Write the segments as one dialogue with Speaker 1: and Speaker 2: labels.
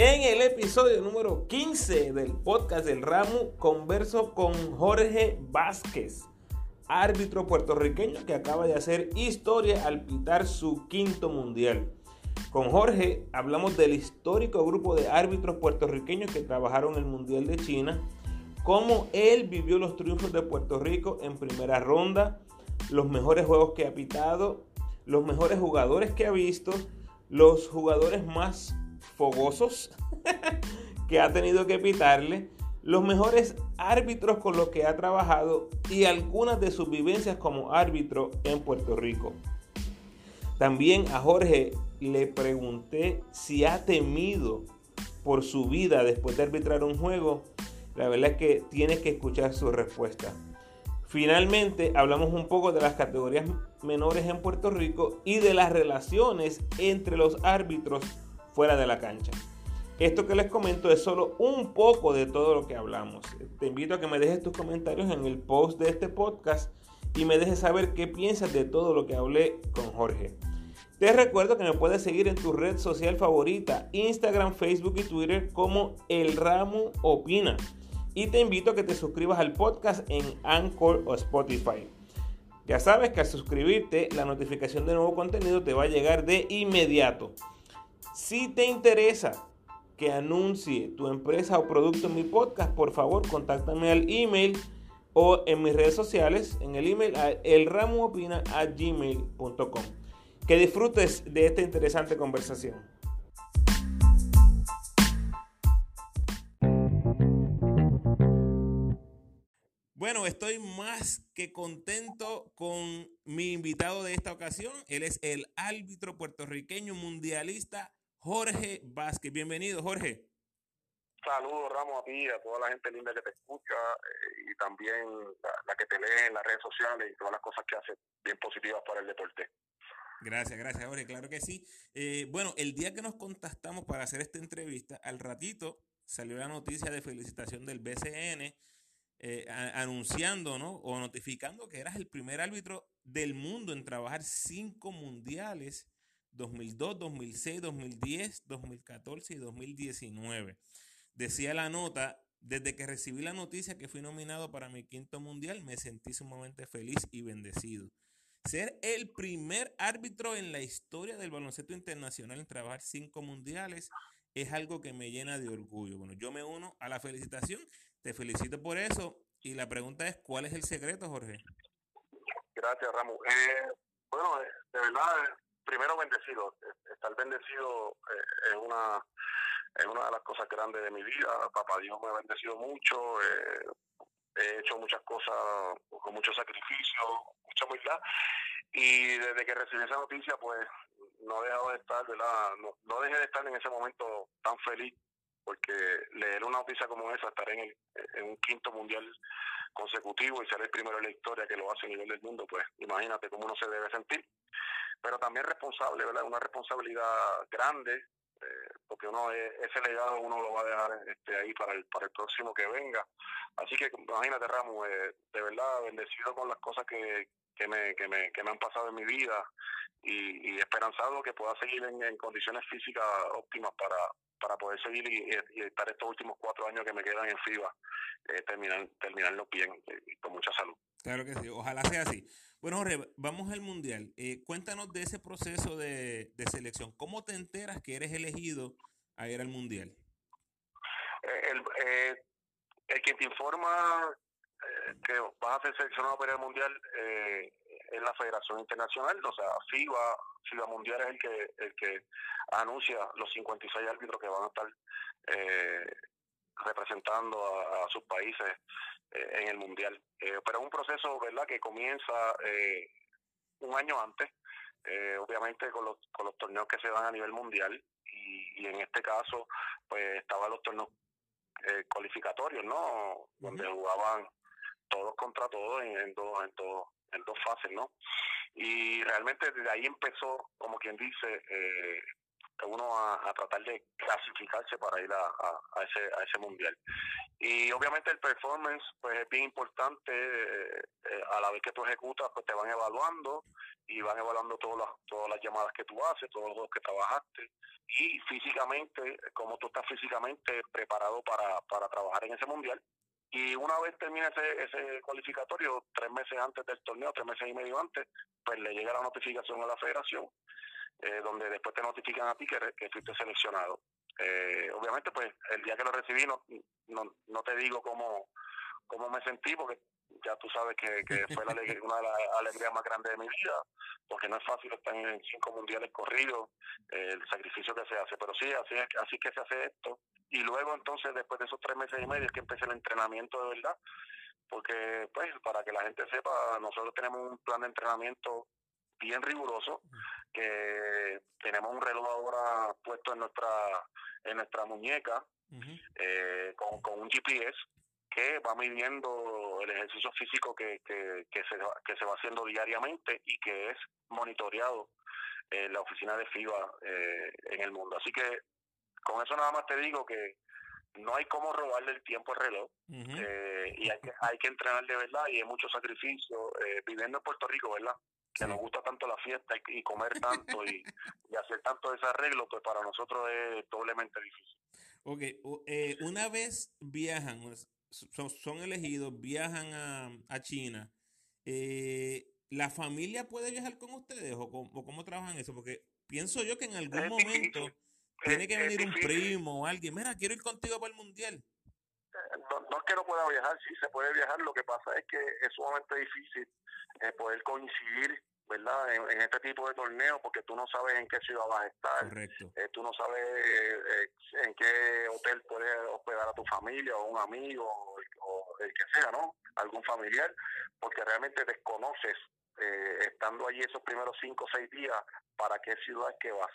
Speaker 1: En el episodio número 15 del podcast del Ramo, converso con Jorge Vázquez, árbitro puertorriqueño que acaba de hacer historia al pitar su quinto mundial. Con Jorge hablamos del histórico grupo de árbitros puertorriqueños que trabajaron el Mundial de China, cómo él vivió los triunfos de Puerto Rico en primera ronda, los mejores juegos que ha pitado, los mejores jugadores que ha visto, los jugadores más fogosos que ha tenido que pitarle, los mejores árbitros con los que ha trabajado y algunas de sus vivencias como árbitro en Puerto Rico. También a Jorge le pregunté si ha temido por su vida después de arbitrar un juego. La verdad es que tienes que escuchar su respuesta. Finalmente hablamos un poco de las categorías menores en Puerto Rico y de las relaciones entre los árbitros fuera de la cancha. Esto que les comento es solo un poco de todo lo que hablamos. Te invito a que me dejes tus comentarios en el post de este podcast y me dejes saber qué piensas de todo lo que hablé con Jorge. Te recuerdo que me puedes seguir en tu red social favorita, Instagram, Facebook y Twitter como El Ramo Opina. Y te invito a que te suscribas al podcast en Anchor o Spotify. Ya sabes que al suscribirte, la notificación de nuevo contenido te va a llegar de inmediato. Si te interesa que anuncie tu empresa o producto en mi podcast, por favor, contáctame al email o en mis redes sociales, en el email a. Que disfrutes de esta interesante conversación. Bueno, estoy más que contento con mi invitado de esta ocasión. Él es el árbitro puertorriqueño mundialista Jorge Vázquez. Bienvenido, Jorge.
Speaker 2: Saludos, Ramos, a ti, a toda la gente linda que te escucha eh, y también la, que te lee en las redes sociales y todas las cosas que hace bien positivas para el deporte.
Speaker 1: Gracias, gracias, Jorge. Claro que sí. Eh, bueno, el día que nos contactamos para hacer esta entrevista, al ratito salió la noticia de felicitación del BCN eh, anunciando, ¿no? O notificando que eras el primer árbitro del mundo en trabajar cinco mundiales 2002, 2006, 2010, 2014 y 2019. Decía la nota, desde que recibí la noticia que fui nominado para mi quinto mundial, me sentí sumamente feliz y bendecido. Ser el primer árbitro en la historia del baloncesto internacional en trabajar cinco mundiales es algo que me llena de orgullo. Bueno, yo me uno a la felicitación, te felicito por eso y la pregunta es, ¿cuál es el secreto, Jorge?
Speaker 2: Gracias, Ramón. Eh, bueno, de verdad, primero bendecido, estar bendecido eh, es una es una de las cosas grandes de mi vida. Papá Dios me ha bendecido mucho, eh, he hecho muchas cosas con mucho sacrificio, mucha humildad. Y desde que recibí esa noticia, pues no he dejado de estar, ¿verdad? No, no dejé de estar en ese momento tan feliz, porque leer una noticia como esa, estar en, en un quinto mundial consecutivo y ser el primero en la historia que lo hace a nivel del mundo, pues imagínate cómo uno se debe sentir pero también responsable, ¿verdad? Una responsabilidad grande, eh, porque uno ese legado uno lo va a dejar este, ahí para el, para el próximo que venga. Así que imagínate, Ramos, eh, de verdad bendecido con las cosas que, que, me, que, me, que me han pasado en mi vida y, y esperanzado que pueda seguir en, condiciones físicas óptimas para, para poder seguir y, estar estos últimos cuatro años que me quedan en FIBA, eh, terminar, terminarlo bien y con mucha salud.
Speaker 1: Claro que sí, ojalá sea así. Bueno, Jorge, vamos al Mundial. Eh, cuéntanos de ese proceso de, selección. ¿Cómo te enteras que eres elegido a ir al Mundial?
Speaker 2: Eh, el, eh, el que te informa que vas a ser seleccionado para el Mundial es la Federación Internacional, o sea, FIBA, FIBA Mundial es el que, el que anuncia los 56 árbitros que van a estar representando a sus países eh, en el mundial. Eh, pero es un proceso, ¿verdad?, que comienza eh, un año antes, obviamente con los, con los torneos que se dan a nivel mundial y, en este caso, pues estaban los torneos cualificatorios, ¿no? Donde jugaban todos contra todos en, dos, en, dos, en dos fases, ¿no? Y realmente desde ahí empezó, como quien dice, uno a, tratar de clasificarse para ir a, ese, a ese mundial. Y obviamente el performance pues es bien importante, eh, eh, a la vez que tú ejecutas pues te van evaluando y van evaluando todas las, todas las llamadas que tú haces, todos los que trabajaste y físicamente, como tú estás físicamente preparado para, para trabajar en ese mundial. Y una vez termine ese, ese cualificatorio, tres meses antes del torneo, tres meses y medio antes, pues le llega la notificación a la federación eh, donde después te notifican a ti que, que fuiste seleccionado. Eh, obviamente, pues el día que lo recibí no, no, no te digo cómo, cómo me sentí, porque ya tú sabes que, que fue la una de las alegrías más grandes de mi vida, porque no es fácil estar en cinco mundiales corridos, eh, el sacrificio que se hace, pero sí, así es así que se hace esto. Y luego entonces, después de esos tres meses y medio, es que empieza el entrenamiento de verdad, porque pues para que la gente sepa, nosotros tenemos un plan de entrenamiento bien riguroso, que tenemos un reloj ahora puesto en nuestra en nuestra muñeca eh, con, con un GPS que va midiendo el ejercicio físico que, que, que, se, que se va haciendo diariamente y que es monitoreado en la oficina de FIBA eh, en el mundo. Así que con eso nada más te digo que no hay cómo robarle el tiempo al reloj eh, y hay que, hay que entrenar de verdad y hay mucho sacrificio viviendo en Puerto Rico, ¿verdad? que nos gusta tanto la fiesta y, comer tanto y, hacer tanto desarreglo, pues para nosotros es doblemente difícil.
Speaker 1: Ok, eh, una vez viajan, son, elegidos, viajan a, China, eh, ¿la familia puede viajar con ustedes o, cómo, trabajan eso? Porque pienso yo que en algún momento tiene que venir un primo o alguien, mira, quiero ir contigo para el mundial.
Speaker 2: Eh, no, no, es que no pueda viajar, sí se puede viajar, lo que pasa es que es sumamente difícil eh, poder coincidir ¿verdad? En, este tipo de torneos, porque tú no sabes en qué ciudad vas a estar, eh, tú no sabes eh, en qué hotel puedes hospedar a tu familia o un amigo o, el que sea, ¿no? Algún familiar, porque realmente desconoces, estando allí esos primeros cinco o seis días, para qué ciudad es que vas.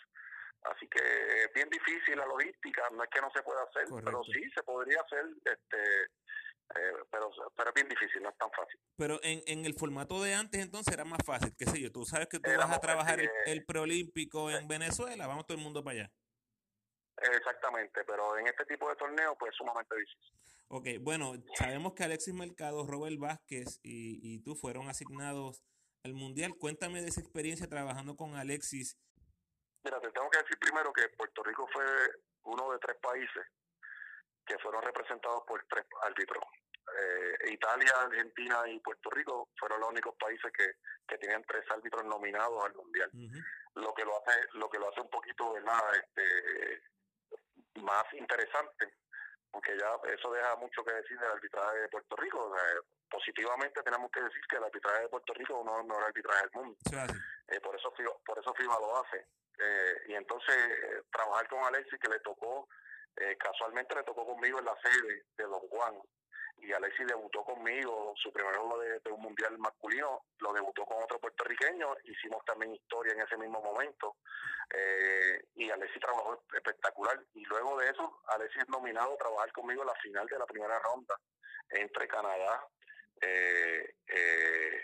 Speaker 2: Así que es bien difícil la logística, no es que no se pueda hacer, pero sí se podría hacer este eh, pero, pero es bien difícil, no es tan fácil.
Speaker 1: Pero en, en el formato de antes entonces era más fácil, qué sé yo, tú sabes que tú vas a trabajar el, preolímpico en Venezuela, vamos todo el mundo para allá.
Speaker 2: Exactamente, pero en este tipo de torneo pues sumamente difícil.
Speaker 1: Ok, bueno, sabemos que Alexis Mercado, Robert Vázquez y, y tú fueron asignados al Mundial. Cuéntame de esa experiencia trabajando con Alexis.
Speaker 2: Mira, te tengo que decir primero que Puerto Rico fue uno de tres países que fueron representados por tres árbitros. Eh, Italia, Argentina y Puerto Rico fueron los únicos países que, que tenían tres árbitros nominados al mundial. Lo que lo hace, lo que lo hace un poquito de nada, este, más interesante, porque ya eso deja mucho que decir del arbitraje de Puerto Rico. positivamente tenemos que decir que el arbitraje de Puerto Rico es uno de los mejores arbitrajes del mundo. Eh, por eso por eso FIBA lo hace. Eh, y entonces trabajar con Alexis que le tocó eh, casualmente le tocó conmigo en la sede de Don Juan. Y Alexis debutó conmigo, su primer juego de, un mundial masculino, lo debutó con otro puertorriqueño, hicimos también historia en ese mismo momento. Eh, y Alexis trabajó espectacular. Y luego de eso Alexis es nominado a trabajar conmigo en la final de la primera ronda entre Canadá eh,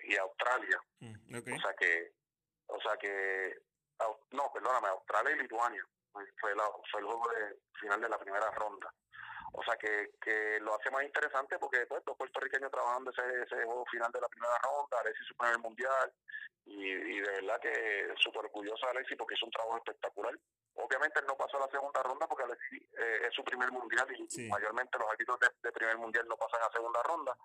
Speaker 2: y Australia. Mm, o sea que, o sea que, no, perdóname, Australia y Lituania fue, la, fue el juego de final de la primera ronda. O sea que, que lo hace más interesante porque pues, los puertorriqueños trabajando ese, ese juego final de la primera ronda, Alexis su primer mundial, y, y de verdad que súper orgulloso de Alexis porque hizo un trabajo espectacular. Obviamente él no pasó a la segunda ronda porque Alexis eh, es su primer mundial y mayormente los árbitros de, primer mundial no pasan a segunda ronda,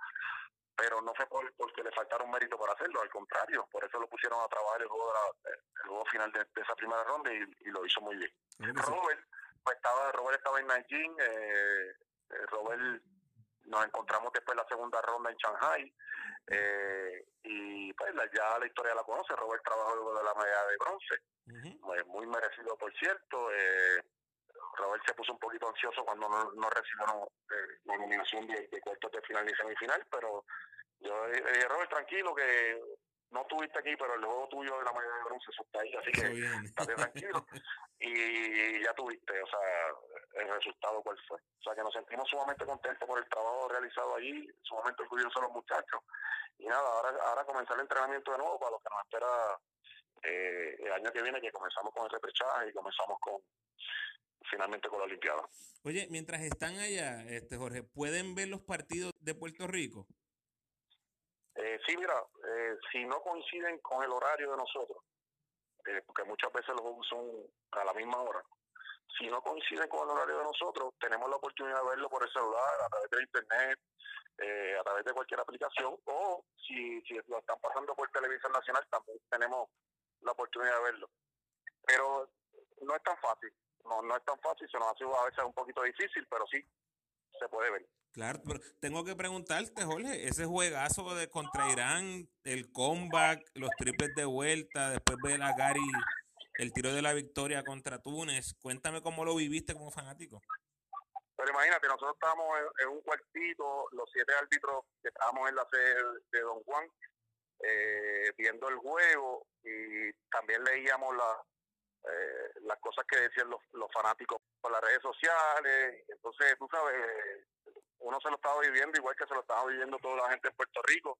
Speaker 2: pero no fue por, porque le faltaron mérito para hacerlo, al contrario, por eso lo pusieron a trabajar el juego, el juego final de, esa primera ronda y, y lo hizo muy bien. Robert, pues estaba, Robert estaba en Nanjing, eh, eh, Robert nos encontramos después de la segunda ronda en Shanghai eh, y pues ya la historia la conoce, Robert trabajó luego de la medalla de bronce, muy merecido por cierto, eh, Robert se puso un poquito ansioso cuando no, no recibieron la nominación de, de cuartos de final y semifinal, pero yo dije, Robert, tranquilo que no estuviste aquí, pero el juego tuyo de la medalla de bronce está ahí, así que estate tranquilo. y ya tuviste, o sea, el resultado cuál fue. O sea, que nos sentimos sumamente contentos por el trabajo realizado allí, sumamente orgullosos los muchachos. Y nada, ahora, ahora comenzar el entrenamiento de nuevo para lo que nos espera eh, el año que viene, que comenzamos con el repechaje y comenzamos con, finalmente con la Olimpiada.
Speaker 1: Oye, mientras están allá, este Jorge, ¿pueden ver los partidos de Puerto Rico?
Speaker 2: Eh, sí, mira, eh, si no coinciden con el horario de nosotros, eh, porque muchas veces los juegos son a la misma hora, si no coinciden con el horario de nosotros, tenemos la oportunidad de verlo por el celular, a través de internet, eh, a través de cualquier aplicación, o si, si lo están pasando por televisión nacional, también tenemos la oportunidad de verlo. Pero no es tan fácil, no, no es tan fácil, se nos hace a veces un poquito difícil, pero sí se puede ver.
Speaker 1: Claro, pero tengo que preguntarte, Jorge, ese juegazo de contra Irán, el comeback, los triples de vuelta, después ver a Gary, el tiro de la victoria contra Túnez, cuéntame cómo lo viviste como fanático.
Speaker 2: Pero imagínate, nosotros estábamos en, un cuartito, los siete árbitros que estábamos en la sede de Don Juan, eh, viendo el juego y también leíamos la, eh, las cosas que decían los, los fanáticos por las redes sociales. Entonces, tú sabes, uno se lo estaba viviendo igual que se lo estaba viviendo toda la gente en Puerto Rico.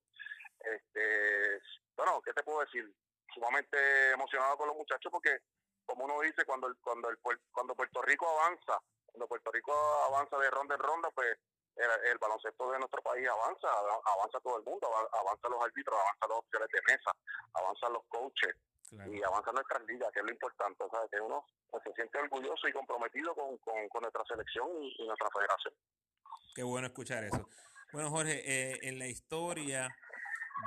Speaker 2: Este, bueno, ¿qué te puedo decir? Sumamente emocionado con los muchachos porque, como uno dice, cuando el, cuando el, cuando Puerto Rico avanza, cuando Puerto Rico avanza de ronda en ronda, pues el, baloncesto de nuestro país avanza, avanza todo el mundo, avanza los árbitros, avanza los opciones de mesa, avanzan los coaches y avanza nuestra liga, que es lo importante, o sea, que uno pues, se siente orgulloso y comprometido con, con, nuestra selección y nuestra federación.
Speaker 1: Qué bueno escuchar eso. Bueno, Jorge, eh, en la historia,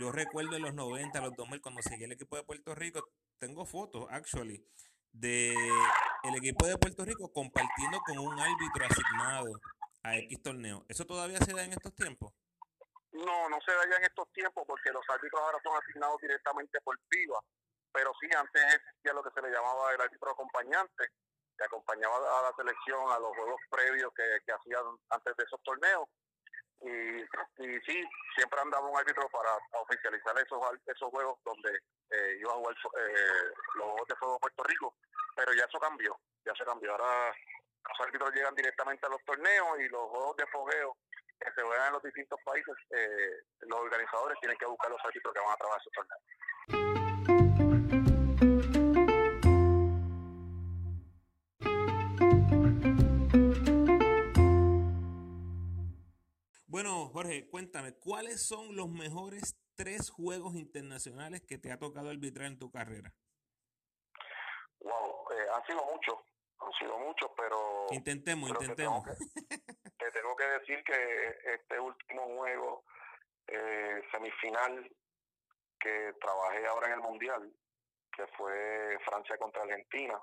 Speaker 1: yo recuerdo en los 90, los 2000, cuando seguí el equipo de Puerto Rico, tengo fotos, actually, de el equipo de Puerto Rico compartiendo con un árbitro asignado a X torneo. ¿Eso todavía se da en estos tiempos?
Speaker 2: No, no se da ya en estos tiempos porque los árbitros ahora son asignados directamente por FIBA, pero sí antes existía lo que se le llamaba el árbitro acompañante, que acompañaba a la selección a los juegos previos que, que hacían antes de esos torneos. Y, y sí, siempre andaba un árbitro para oficializar esos esos juegos donde eh, iban a jugar eh, los juegos de fuego de Puerto Rico, pero ya eso cambió, ya se cambió. Ahora los árbitros llegan directamente a los torneos y los juegos de fogueo que se juegan en los distintos países, eh, los organizadores tienen que buscar los árbitros que van a trabajar esos torneos.
Speaker 1: Bueno, Jorge, cuéntame, ¿cuáles son los mejores tres juegos internacionales que te ha tocado arbitrar en tu carrera?
Speaker 2: Wow, eh, han sido muchos, han sido muchos, pero...
Speaker 1: Intentemos, intentemos.
Speaker 2: Te tengo, que, decir que este último juego eh, semifinal que trabajé ahora en el Mundial, que fue Francia contra Argentina,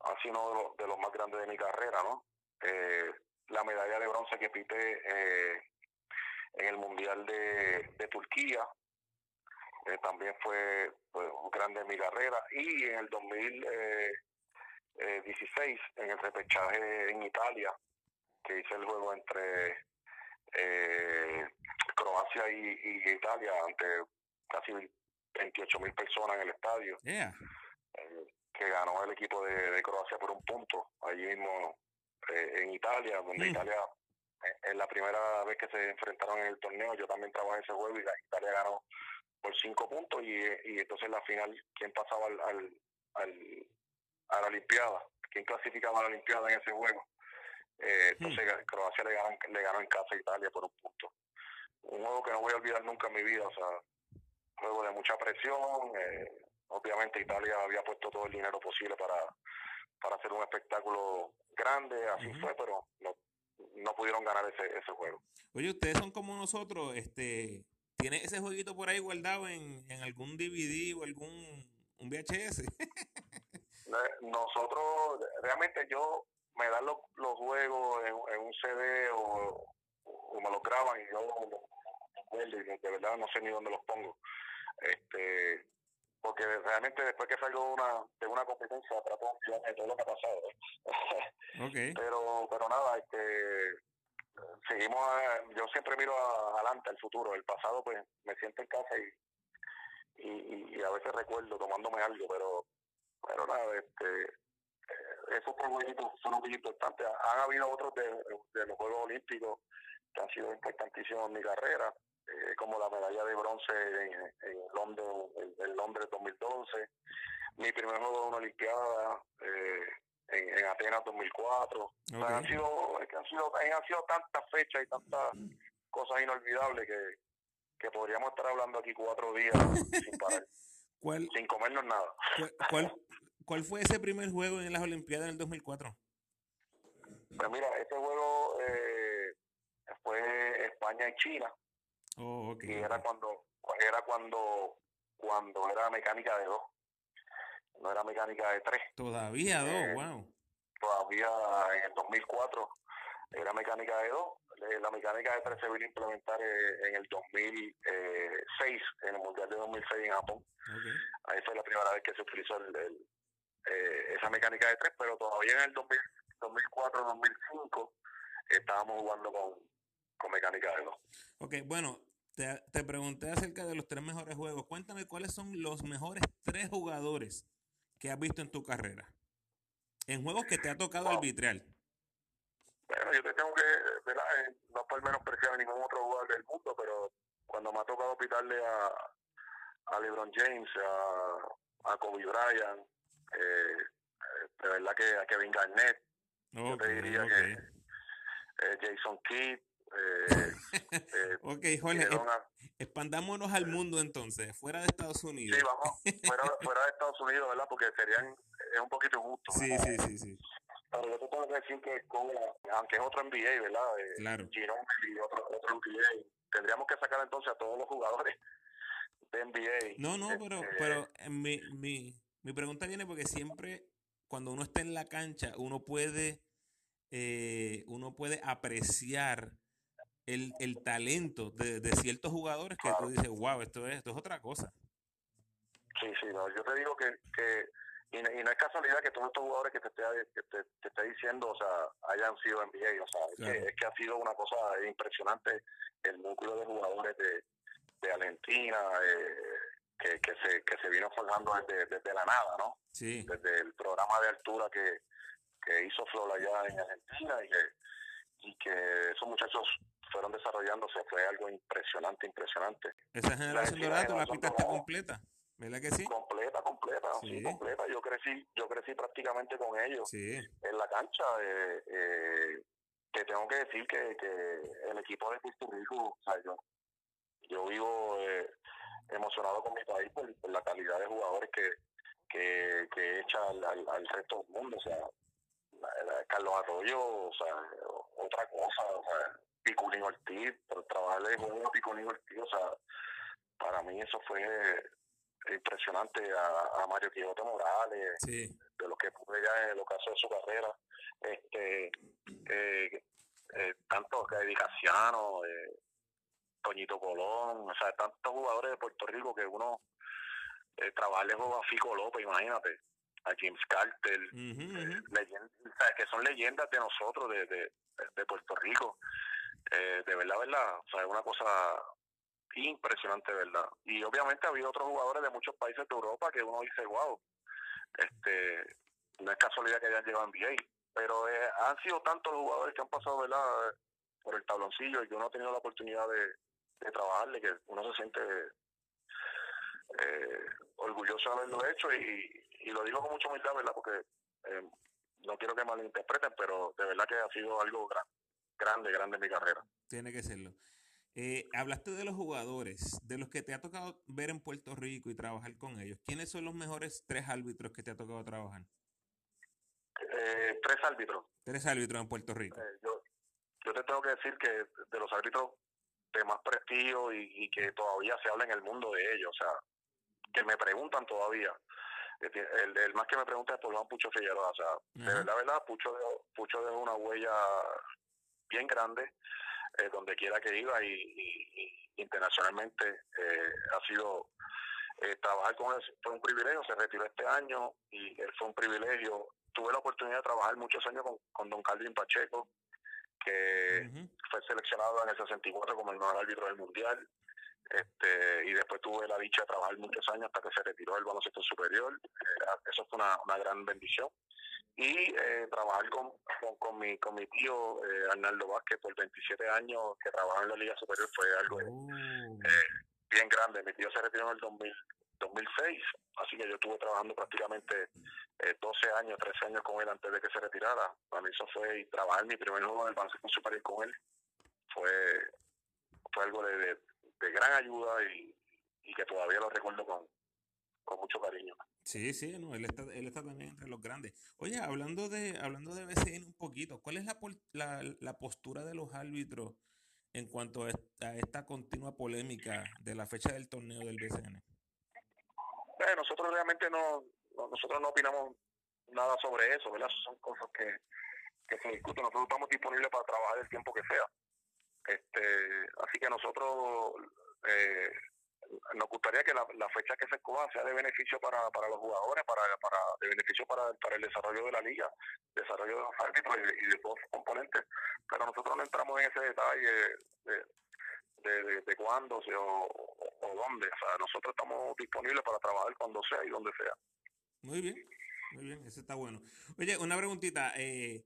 Speaker 2: ha sido uno de los, de los más grandes de mi carrera, ¿no? Eh, la medalla de bronce que pité eh, en el Mundial de, de Turquía. Eh, también fue pues, un grande en mi carrera. Y en el 2016, eh, en el repechaje en Italia, que hice el juego entre Croacia y, Italia, ante casi 28 mil personas en el estadio. que ganó el equipo de, de Croacia por un punto. Allí mismo eh, en Italia, donde mm. Italia, eh, en la primera vez que se enfrentaron en el torneo, yo también trabajé ese juego y la Italia ganó por cinco puntos y, y entonces la final, ¿quién pasaba al, al, a la Olimpiada? ¿Quién clasificaba a la Olimpiada en ese juego? Eh, mm. entonces Croacia le ganó, le ganó en casa a Italia por un punto. Un juego que no voy a olvidar nunca en mi vida, o sea, un juego de mucha presión. obviamente Italia había puesto todo el dinero posible para, para hacer un espectáculo grande, así fue, pero no, no pudieron ganar ese, ese juego.
Speaker 1: Oye, ustedes son como nosotros, este, ¿tiene ese jueguito por ahí guardado en, en algún DVD o algún un VHS?
Speaker 2: nosotros, realmente yo me dan los, los juegos en, un CD o, me los graban y yo de verdad no sé ni dónde los pongo. Este, porque realmente después que salgo una, de una competencia trato de todo lo que ha pasado. Pero, pero nada, este seguimos, yo siempre miro adelante, al futuro, el pasado pues me siento en casa y, y, a veces recuerdo tomándome algo, pero pero nada, este eh, esos jueguitos son muy importantes. Han habido otros de, de los Juegos Olímpicos que han sido importantísimos en mi carrera eh, como la medalla de bronce en, en Londres, en, Londres 2012, mi primer juego de una Olimpiada, eh, en, en Atenas 2004. han, sido, han, sido, han sido tantas fechas y tantas cosas inolvidables que, que podríamos estar hablando aquí cuatro días sin parar. sin comernos nada.
Speaker 1: ¿Cuál, ¿Cuál fue ese primer juego en las Olimpiadas del 2004?
Speaker 2: Pues mira, ese juego eh, fue España y China.
Speaker 1: Oh,
Speaker 2: y era cuando era cuando cuando era mecánica de dos. No era mecánica de tres.
Speaker 1: Todavía dos, wow. Eh,
Speaker 2: todavía en el 2004 era mecánica de dos. Eh, la mecánica de tres se vino a implementar en el 2006, en el Mundial de 2006 en Japón. Ahí fue la primera vez que se utilizó el, esa mecánica de tres, pero todavía en el 2000, 2004-2005 estábamos jugando con, con mecánica de.
Speaker 1: Ok, bueno, te, te, pregunté acerca de los tres mejores juegos. Cuéntame cuáles son los mejores tres jugadores que has visto en tu carrera. En juegos que te ha tocado arbitrar.
Speaker 2: Bueno, yo te tengo que, ¿verdad? Eh, no por menos a ningún otro jugador del mundo, pero cuando me ha tocado pitarle a, a LeBron James, a, a Kobe Bryant, eh, eh de verdad que a Kevin Garnett, yo te diría que eh, Jason Kidd. Eh,
Speaker 1: eh, ok, Jorge, expandámonos al mundo entonces, fuera de Estados Unidos.
Speaker 2: Sí, vamos, fuera, fuera de Estados Unidos, ¿verdad? Porque serían, es un poquito justo.
Speaker 1: Sí, sí, sí, sí.
Speaker 2: Pero yo te tengo que decir que con, aunque es otro NBA, ¿verdad? Eh,
Speaker 1: claro.
Speaker 2: y otro, otro NBA, tendríamos que sacar entonces a todos los jugadores de NBA.
Speaker 1: No, no, pero, este, pero mi, mi, mi pregunta viene porque siempre cuando uno está en la cancha, uno puede, eh, uno puede apreciar el, el talento de, de, ciertos jugadores que tú dices, wow, esto es, esto es otra cosa.
Speaker 2: Sí, sí, no, yo te digo que, que y, no, es casualidad que todos estos jugadores que te esté, que te, te esté diciendo, o sea, hayan sido NBA, o sea, es, que, es que ha sido una cosa impresionante el núcleo de jugadores de, de Argentina, eh, que, que, se, que se vino forjando desde, desde la nada, ¿no?
Speaker 1: Sí.
Speaker 2: Desde el programa de altura que, que hizo Flor allá en Argentina y que, y que esos muchachos fueron desarrollándose, fue algo impresionante, impresionante.
Speaker 1: Esa generación dorada, la pista está completa. ¿Verdad que sí?
Speaker 2: Completa, completa, sí. completa. Yo crecí, yo crecí prácticamente con ellos
Speaker 1: sí.
Speaker 2: en la cancha. Eh, eh, que tengo que decir que, que el equipo de Puerto Rico, o sea, yo, yo vivo eh, emocionado con mi país por, la calidad de jugadores que, que, que echa al, al, resto del mundo. O sea, Carlos Arroyo, o sea, otra cosa, o sea, Piculín Ortiz, pero trabajarle con Piculín Ortiz, o sea, para mí eso fue impresionante a, a Mario Quijote Morales, de lo que pude ya en el caso de su carrera, este eh, eh, tanto Casiano, eh, Toñito Colón, o sea, tantos jugadores de Puerto Rico que uno eh, trabajarle con a Fico López, imagínate, a James Carter, eh, que son leyendas de nosotros, de, de, de Puerto Rico. Eh, de verdad, verdad, o sea, es una cosa impresionante, ¿verdad? Y obviamente ha habido otros jugadores de muchos países de Europa que uno dice, wow, este, no es casualidad que hayan llegado NBA, pero eh, han sido tantos jugadores que han pasado, ¿verdad? Por el tabloncillo y que uno ha tenido la oportunidad de, de trabajarle, que uno se siente eh, orgulloso de haberlo hecho y, y, lo digo con mucha humildad, ¿verdad? Porque eh, no quiero que malinterpreten, pero de verdad que ha sido algo grande, grande en mi carrera.
Speaker 1: Tiene que serlo. Eh, hablaste de los jugadores, de los que te ha tocado ver en Puerto Rico y trabajar con ellos. ¿Quiénes son los mejores tres árbitros que te ha tocado trabajar?
Speaker 2: Eh, tres árbitros.
Speaker 1: Tres árbitros en Puerto Rico.
Speaker 2: Eh, yo, yo te tengo que decir que de los árbitros de más prestigio y, que todavía se habla en el mundo de ellos, o sea, que me preguntan todavía. El, el más que me pregunta es por Juan Pucho Figueroa, o sea, de la verdad, Pucho, Pucho dejó una huella bien grande eh, donde quiera que iba y, internacionalmente eh, ha sido eh, trabajar con él fue un privilegio, se retiró este año y él fue un privilegio. Tuve la oportunidad de trabajar muchos años con, con don Calvin Pacheco, que fue seleccionado en el 64 como el mejor árbitro del mundial. Este, y después tuve la dicha de trabajar muchos años hasta que se retiró el baloncesto superior. eso fue una, una gran bendición y eh, trabajar con, con, mi, con mi tío eh, Arnaldo Vázquez por 27 años que trabajaba en la Liga Superior fue algo eh, bien grande. Mi tío se retiró en el 2006, así que yo estuve trabajando prácticamente 12 años, 13 años con él antes de que se retirara. Para mí eso fue trabajar mi primer juego del baloncesto superior con él. Fue, fue algo de, de, gran ayuda y, y, que todavía lo recuerdo con, con mucho cariño.
Speaker 1: Sí, sí, no, él está, él está también entre los grandes. Oye, hablando de, hablando de BCN un poquito, ¿cuál es la, la, la postura de los árbitros en cuanto a esta, continua polémica de la fecha del torneo del BCN?
Speaker 2: Eh, nosotros realmente no, nosotros no opinamos nada sobre eso, ¿verdad? son cosas que, que se discuten. Nosotros estamos disponibles para trabajar el tiempo que sea. Este, así que nosotros eh, nos gustaría que la, fecha que se escoja sea de beneficio para, para los jugadores, para, para de beneficio para, para el desarrollo de la liga, desarrollo de los árbitros y, de todos sus componentes. Pero nosotros no entramos en ese detalle de, de, cuándo o, o, dónde. O sea, nosotros estamos disponibles para trabajar cuando sea y donde sea.
Speaker 1: Muy bien, muy bien, eso está bueno. Oye, una preguntita. Eh,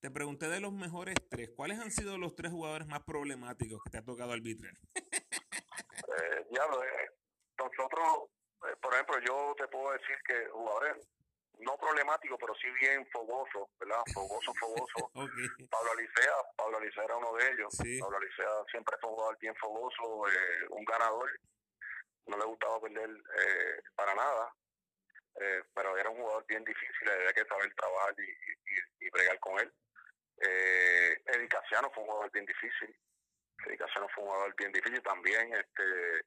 Speaker 1: te pregunté de los mejores tres. ¿Cuáles han sido los tres jugadores más problemáticos que te ha tocado arbitrar?
Speaker 2: eh, diablo, eh, nosotros, eh, por ejemplo, yo te puedo decir que jugadores no problemáticos, pero sí bien fogosos, ¿verdad? Fogoso, fogoso. Pablo Alicea, Pablo Alicea era uno de ellos. Pablo Alicea siempre fue un jugador bien fogoso, eh, un ganador. No le gustaba perder eh, para nada, eh, pero era un jugador bien difícil, había que saber trabajar y, y, y bregar con él. Eh, Eddie Casiano fue un jugador bien difícil. Eddie Casiano fue un jugador bien difícil también, este,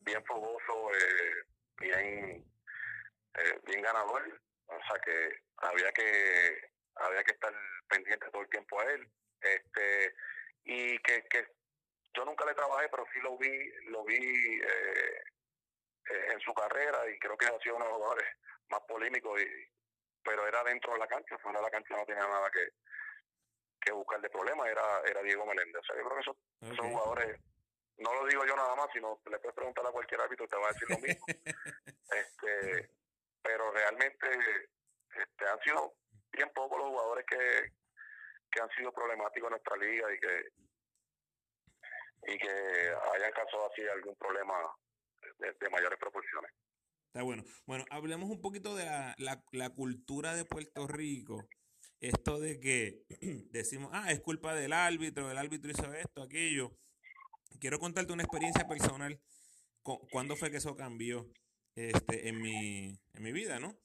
Speaker 2: bien fogoso, eh, bien, eh, bien ganador. O sea que había que había que estar pendiente todo el tiempo a él. Este y que, que yo nunca le trabajé, pero sí lo vi lo vi eh, en su carrera y creo que ha sido uno de los jugadores más polémicos y pero era dentro de la cancha, fuera de la cancha no tenía nada que, que buscarle problemas era, era Diego Meléndez. O sea, yo creo que esos, jugadores, no lo digo yo nada más, sino le puedes preguntar a cualquier árbitro, te va a decir lo mismo. este Pero realmente este, han sido bien pocos los jugadores que, que han sido problemáticos en nuestra liga y que y que hayan causado así algún problema de, mayores proporciones.
Speaker 1: Está bueno. Bueno, hablemos un poquito de la, la, la cultura de Puerto Rico esto de que decimos, ah, es culpa del árbitro, el árbitro hizo esto, aquello. Quiero contarte una experiencia personal. ¿Cuándo fue que eso cambió este, en, mi, en mi vida, no?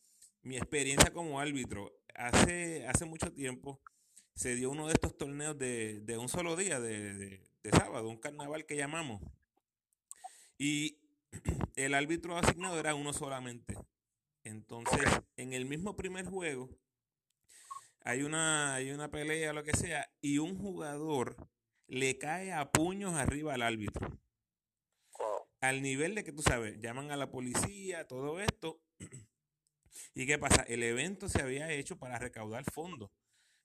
Speaker 1: Mi experiencia como árbitro. Hace, hace mucho tiempo se dio uno de estos torneos de, de un solo día, de, de, de sábado, un carnaval que llamamos. Y el árbitro asignado era uno solamente. Entonces, en el mismo primer juego, hay una, hay una pelea, lo que sea, y un jugador le cae a puños arriba al árbitro. Al nivel de que tú sabes, llaman a la policía, todo esto. ¿Y qué pasa? El evento se había hecho para recaudar fondos.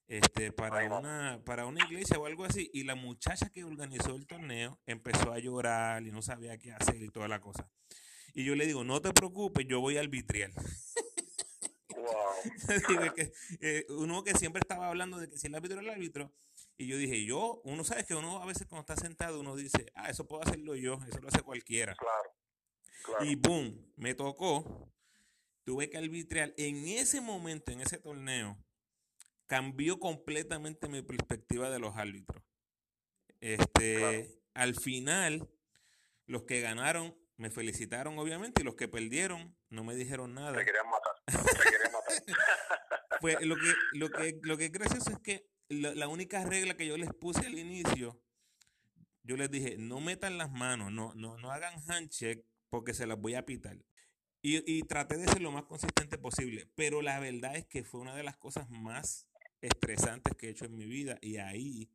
Speaker 1: Este, para una, para una iglesia o algo así, y la muchacha que organizó el torneo empezó a llorar y no sabía qué hacer y toda la cosa. Y yo le digo, no te preocupes, yo voy Eh, uno que siempre estaba hablando de que si el árbitro es el árbitro, y yo dije, yo, uno sabe que uno a veces cuando está sentado, uno dice, ah, eso puedo hacerlo yo, eso lo hace cualquiera.
Speaker 2: Claro.
Speaker 1: Y boom, me tocó, tuve que arbitrar. En ese momento, en ese torneo, cambió completamente mi perspectiva de los árbitros. Este, al final, los que ganaron me felicitaron, obviamente, y los que perdieron no me dijeron nada.
Speaker 2: Te querían matar.
Speaker 1: pues lo que, lo que, lo que es gracioso es que la, única regla que yo les puse al inicio, yo les dije, no metan las manos, no, no, no hagan handshake porque se las voy a pitar. Y, y traté de ser lo más consistente posible. Pero la verdad es que fue una de las cosas más estresantes que he hecho en mi vida. Y ahí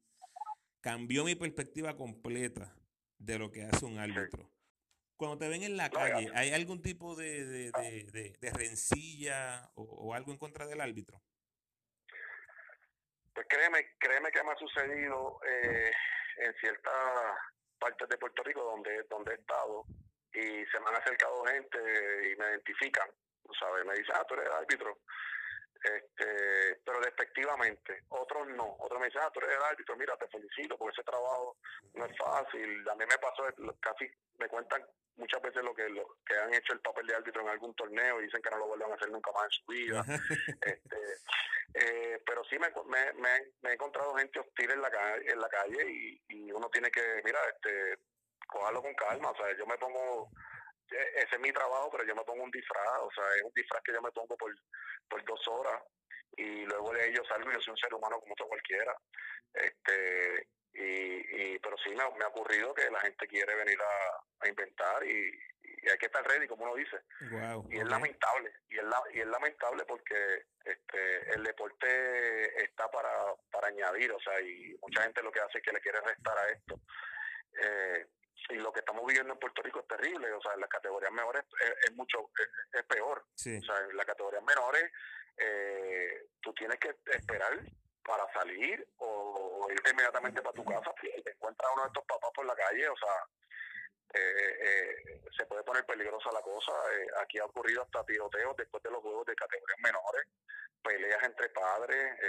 Speaker 1: cambió mi perspectiva completa de lo que hace un árbitro. Cuando te ven en la calle, ¿hay algún tipo de, de, de, rencilla o, algo en contra del árbitro?
Speaker 2: Pues créeme, créeme que me ha sucedido eh, en ciertas partes de Puerto Rico donde, donde he estado y se me han acercado gente y me identifican, ¿sabes? Me dicen, ah, tú eres árbitro. Este, pero despectivamente. Otros no. Otros me dicen, ah, tú eres el árbitro, mira, te felicito porque ese trabajo no es fácil. A mí me pasó, casi me cuentan muchas veces lo que lo, que han hecho el papel de árbitro en algún torneo y dicen que no lo vuelvan a hacer nunca más en su vida. este, eh, pero sí me, me, me, he encontrado gente hostil en la, calle, en la calle y, y uno tiene que, mira, este, cogerlo con calma. O sea, yo me pongo ese es mi trabajo, pero yo me pongo un disfraz, o sea, es un disfraz que yo me pongo por, por dos horas y luego de ello salgo y yo soy un ser humano como otro cualquiera. Este, y, y pero sí me, ha ocurrido que la gente quiere venir a, inventar y, hay que estar ready, como uno dice. y es lamentable, y es, la, y es lamentable porque este el deporte está para, para añadir, o sea, y mucha gente lo que hace es que le quiere restar a esto. Eh, y lo que estamos viviendo en Puerto Rico es terrible, o sea, en las categorías menores es, mucho, es, peor. O sea, en las categorías menores eh, tú tienes que esperar para salir o, irte inmediatamente para tu casa y te encuentras uno de estos papás por la calle, o sea, eh, eh, se puede poner peligrosa la cosa. aquí ha ocurrido hasta tiroteos después de los juegos de categorías menores, peleas entre padres,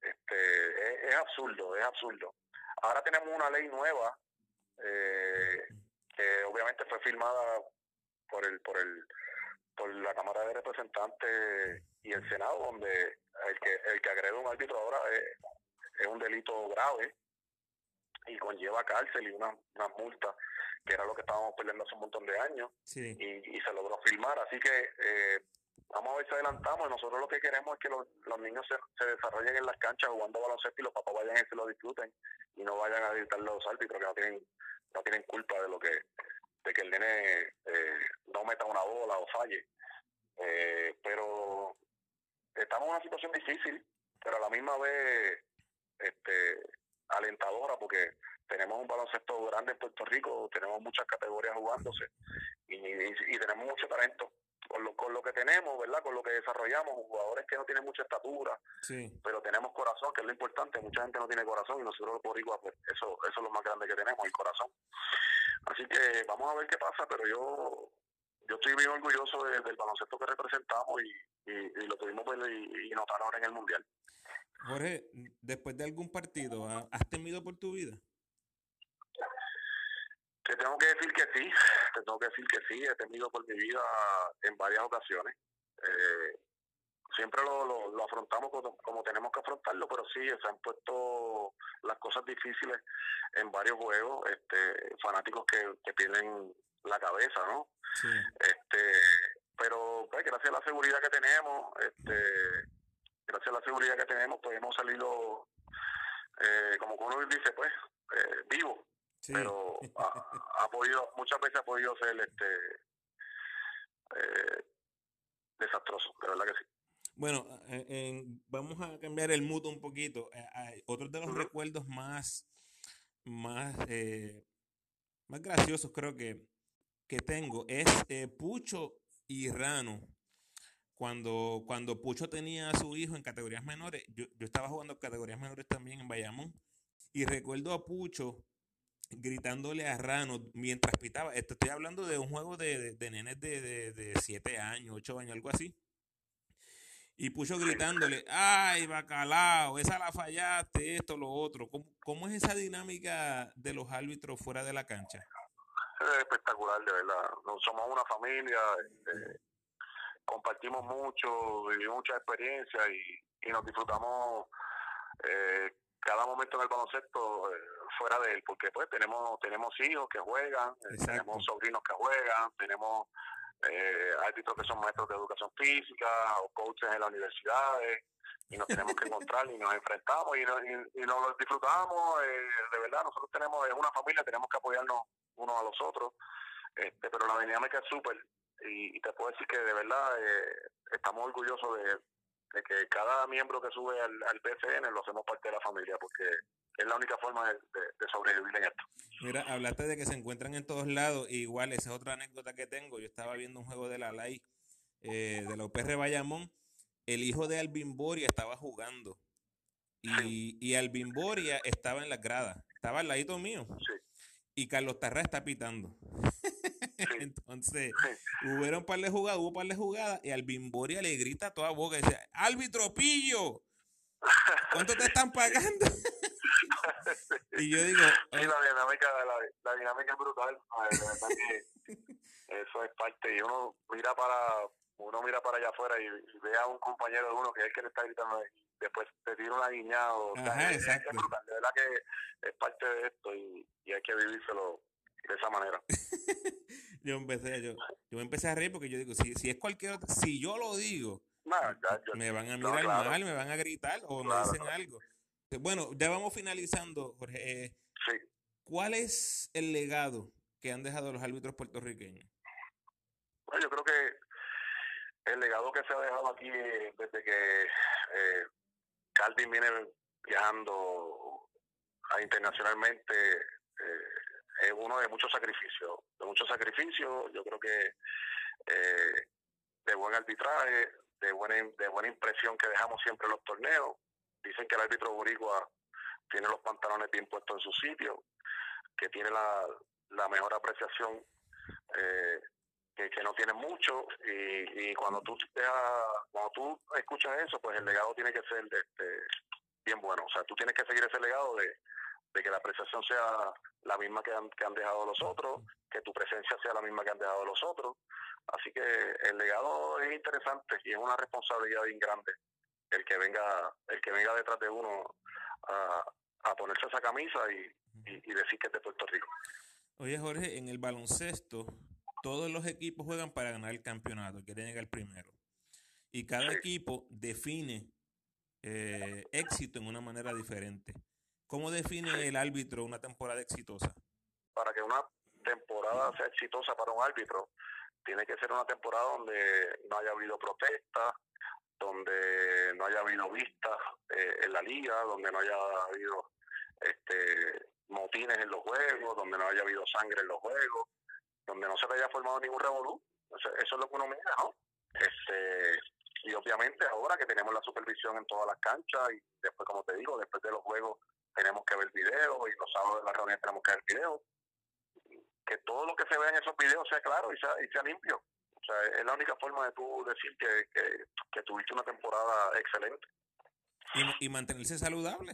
Speaker 2: este, es absurdo, es absurdo. Ahora tenemos una ley nueva eh, que obviamente fue firmada por el por el por la Cámara de Representantes y el Senado, donde el que el que agrede a un árbitro ahora es, un delito grave y conlleva cárcel y una, una multa que era lo que estábamos peleando hace un montón de años y, se logró firmar así que eh, vamos a ver si adelantamos nosotros lo que queremos es que los, los niños se, se, desarrollen en las canchas jugando baloncesto y los papás vayan y se lo disfruten y no vayan a gritar los árbitros que no tienen no tienen culpa de lo que de que el nene eh, no meta una bola o falle. Eh, pero estamos en una situación difícil, pero a la misma vez este, alentadora porque tenemos un baloncesto grande en Puerto Rico, tenemos muchas categorías jugándose y, y tenemos mucho talento con lo, con lo que tenemos, ¿verdad? Con lo que desarrollamos, jugadores que no tienen mucha estatura, pero tenemos corazón, que es lo importante. Mucha gente no tiene corazón y nosotros los boricuas, pues eso, eso es lo más grande que tenemos, el corazón. Así que vamos a ver qué pasa, pero yo yo estoy bien orgulloso del baloncesto que representamos y, y, lo tuvimos ver y, y notar ahora en el Mundial.
Speaker 1: Jorge, después de algún partido, ¿has temido por tu vida?
Speaker 2: Te tengo que decir que sí, te tengo que decir que sí, he tenido por mi vida en varias ocasiones. Eh, siempre lo, lo, afrontamos como, tenemos que afrontarlo, pero sí, se han puesto las cosas difíciles en varios juegos, este, fanáticos que, que pierden la cabeza, ¿no? Este, pero pues, gracias a la seguridad que tenemos, este, gracias a la seguridad que tenemos, pues hemos salido, eh, como uno dice, pues, eh, vivo pero ha, podido, muchas veces ha podido ser este eh, desastroso, de verdad que sí.
Speaker 1: Bueno, eh, vamos a cambiar el mood un poquito. Eh, otro de los recuerdos más, más, más graciosos creo que, que tengo es Pucho y Rano. Cuando, cuando Pucho tenía a su hijo en categorías menores, yo, yo estaba jugando categorías menores también en Bayamón. Y recuerdo a Pucho gritándole a Rano mientras pitaba. Estoy hablando de un juego de, de, nenes de, de, 7 años, 8 años, algo así. Y puso gritándole, ay, bacalao, esa la fallaste, esto, lo otro. ¿Cómo, ¿Cómo, es esa dinámica de los árbitros fuera de la cancha?
Speaker 2: Es espectacular, de verdad. Somos una familia, este, compartimos mucho, vivimos muchas experiencias y, y nos disfrutamos eh, cada momento en el baloncesto. Eh, fuera de él, porque pues tenemos tenemos hijos que juegan, eh, tenemos sobrinos que juegan, tenemos eh, árbitros que son maestros de educación física o coaches en las universidades y nos tenemos que encontrar y nos enfrentamos y, y, nos disfrutamos, eh, de verdad, nosotros tenemos, es una familia, tenemos que apoyarnos unos a los otros, este, pero la dinámica es súper y, te puedo decir que de verdad eh, estamos orgullosos de, de, que cada miembro que sube al, al PCN lo hacemos parte de la familia porque es la única forma de, sobrevivir en esto.
Speaker 1: Mira, hablaste de que se encuentran en todos lados, igual esa es otra anécdota que tengo, yo estaba viendo un juego de la LAI eh, de la UPR Bayamón, el hijo de Alvin Boria estaba jugando y, y Alvin Boria estaba en la grada, estaba al ladito mío y Carlos Tarra está pitando. Entonces, hubo un par de jugadas, hubo un par de jugadas, y al Bimboria le grita a toda boca y dice, árbitro Pillo, ¿cuánto te están pagando? y yo digo...
Speaker 2: Sí, la dinámica, la, dinámica es brutal. eso es parte, y uno mira para uno mira para allá afuera y, ve a un compañero de uno que es el que le está gritando y después te tira un aguiñado. es, brutal, de verdad que es parte de esto y, y hay que vivírselo de esa manera.
Speaker 1: yo empecé, yo, yo me empecé a reír porque yo digo, si, si es cualquier otro, si yo lo digo, me van a mirar mal, me van a gritar o me dicen algo. Bueno, ya vamos finalizando, Jorge. Eh, sí. ¿Cuál es el legado que han dejado los árbitros puertorriqueños?
Speaker 2: Bueno, yo creo que el legado que se ha dejado aquí desde que eh, Calvin viene viajando internacionalmente eh, es uno de muchos sacrificios, de muchos sacrificios, yo creo que eh, de buen arbitraje, de buena, de buena impresión que dejamos siempre en los torneos. Dicen que el árbitro boricua tiene los pantalones bien puestos en su sitio, que tiene la, mejor apreciación eh, que, no tiene mucho y, y cuando tú escuchas eso pues el legado tiene que ser de, bien bueno o sea tú tienes que seguir ese legado de, que la apreciación sea la misma que han dejado los otros, que tu presencia sea la misma que han dejado los otros. Así que el legado es interesante y es una responsabilidad bien grande el que venga, el que venga detrás de uno a, a ponerse esa camisa y, y, decir que es de Puerto Rico.
Speaker 1: Oye Jorge, en el baloncesto todos los equipos juegan para ganar el campeonato, quieren llegar primero. Y cada equipo define eh, éxito en una manera diferente. ¿Cómo define el árbitro una temporada exitosa?
Speaker 2: Para que una temporada sea exitosa para un árbitro, tiene que ser una temporada donde no haya habido protestas, donde no haya habido vistas eh, en la liga, donde no haya habido este, motines en los juegos, donde no haya habido sangre en los juegos, donde no se haya formado ningún revolú. Eso, es lo que uno mira, ¿no? Este, y obviamente ahora que tenemos la supervisión en todas las canchas y después, como te digo, después de los juegos tenemos que ver videos y los sábados de la reunión tenemos que ver videos. Que todo lo que se vea en esos videos sea claro y sea, y sea limpio. O sea, es la única forma de tú decir que, que, tuviste una temporada excelente.
Speaker 1: Y, y mantenerse saludable.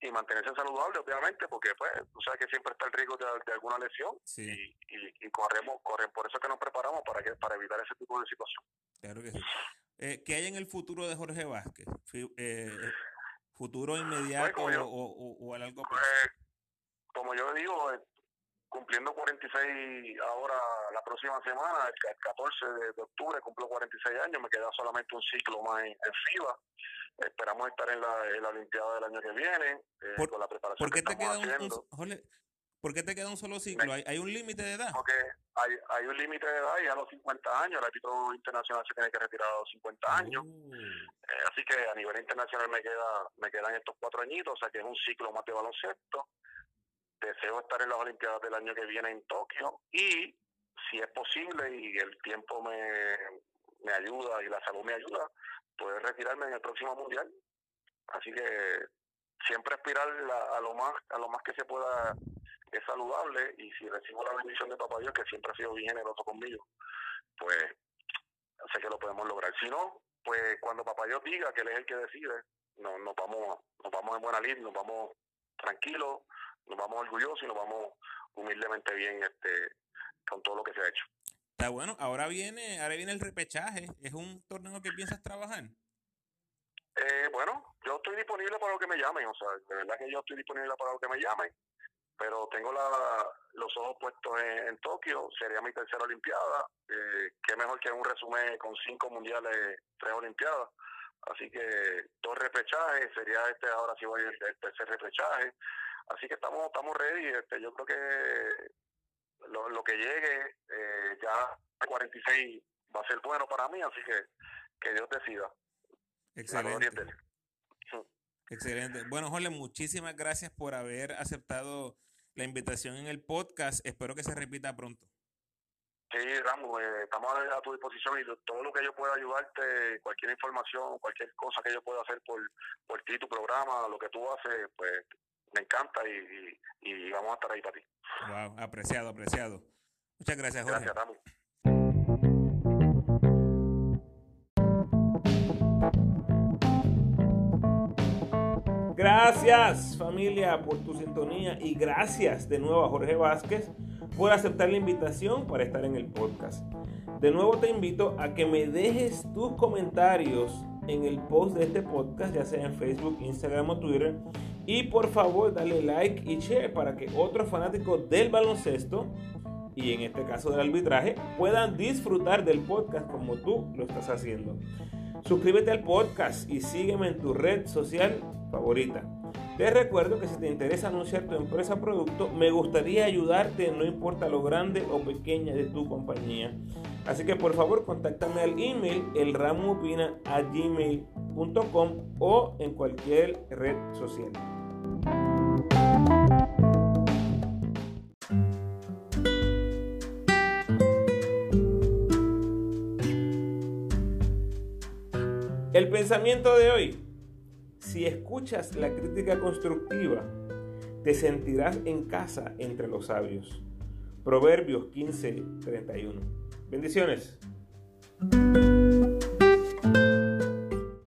Speaker 2: Y mantenerse saludable, obviamente, porque pues tú sabes que siempre está el riesgo de, alguna lesión sí. y, y, corremos, corren, por eso es que nos preparamos para que para evitar ese tipo de situación.
Speaker 1: Claro que sí. Eh, ¿Qué hay en el futuro de Jorge Vázquez? Eh, futuro inmediato o, o, a largo plazo? Pues,
Speaker 2: como yo digo, eh, cumpliendo 46 ahora la próxima semana, el 14 de, octubre cumplo 46 años, me queda solamente un ciclo más en, FIBA. Esperamos estar en la, en la Olimpiada del año que viene, eh, con la preparación
Speaker 1: ¿por qué te queda un, ¿Por qué te queda un solo ciclo? ¿Hay, un límite de edad?
Speaker 2: Porque hay, hay un límite de edad y a los 50 años, el árbitro internacional se tiene que retirar a los 50 años. Uh. Eh, así que a nivel internacional me queda me quedan estos cuatro añitos, o sea que es un ciclo más de baloncesto. Deseo estar en las Olimpiadas del año que viene en Tokio y, si es posible y el tiempo me, me ayuda y la salud me ayuda, poder retirarme en el próximo Mundial. Así que siempre aspirar a lo más a lo más que se pueda es saludable y si recibo la bendición de Papá Dios, que siempre ha sido bien generoso conmigo, pues sé que lo podemos lograr. Si no, pues cuando Papá Dios diga que Él es el que decide, no, nos, vamos, nos vamos en buena lid, nos vamos tranquilos, nos vamos orgullosos y nos vamos humildemente bien este con todo lo que se ha hecho.
Speaker 1: Está bueno, ahora viene, ahora viene el repechaje, ¿es un torneo que piensas trabajar?
Speaker 2: Eh, bueno, yo estoy disponible para lo que me llamen, o sea, de verdad que yo estoy disponible para lo que me llamen pero tengo la, los ojos puestos en, Tokio, sería mi tercera Olimpiada, eh, qué mejor que un resumen con cinco mundiales, tres Olimpiadas, así que dos repechajes, sería este ahora sí voy el, tercer repechaje, así que estamos estamos ready, este, yo creo que lo, lo que llegue eh, ya a 46 va a ser bueno para mí, así que que Dios decida.
Speaker 1: Excelente. Excelente. Bueno, Jorge, muchísimas gracias por haber aceptado la invitación en el podcast. Espero que se repita pronto.
Speaker 2: Sí, Ramos, eh, estamos a, tu disposición y todo lo que yo pueda ayudarte, cualquier información, cualquier cosa que yo pueda hacer por, por ti, tu programa, lo que tú haces, pues me encanta y, y, vamos a estar ahí para ti.
Speaker 1: Wow, apreciado, apreciado. Muchas gracias, Jorge.
Speaker 2: Gracias, Ramu.
Speaker 1: Gracias familia por tu sintonía y gracias de nuevo a Jorge Vázquez por aceptar la invitación para estar en el podcast. De nuevo te invito a que me dejes tus comentarios en el post de este podcast, ya sea en Facebook, Instagram o Twitter. Y por favor dale like y share para que otros fanáticos del baloncesto y en este caso del arbitraje puedan disfrutar del podcast como tú lo estás haciendo. Suscríbete al podcast y sígueme en tu red social favorita. Te recuerdo que si te interesa anunciar tu empresa o producto, me gustaría ayudarte, no importa lo grande o pequeña de tu compañía. Así que por favor, contáctame al email elramopina@gmail.com o en cualquier red social. El pensamiento de hoy. Si escuchas la crítica constructiva, te sentirás en casa entre los sabios. Proverbios 15:31. Bendiciones.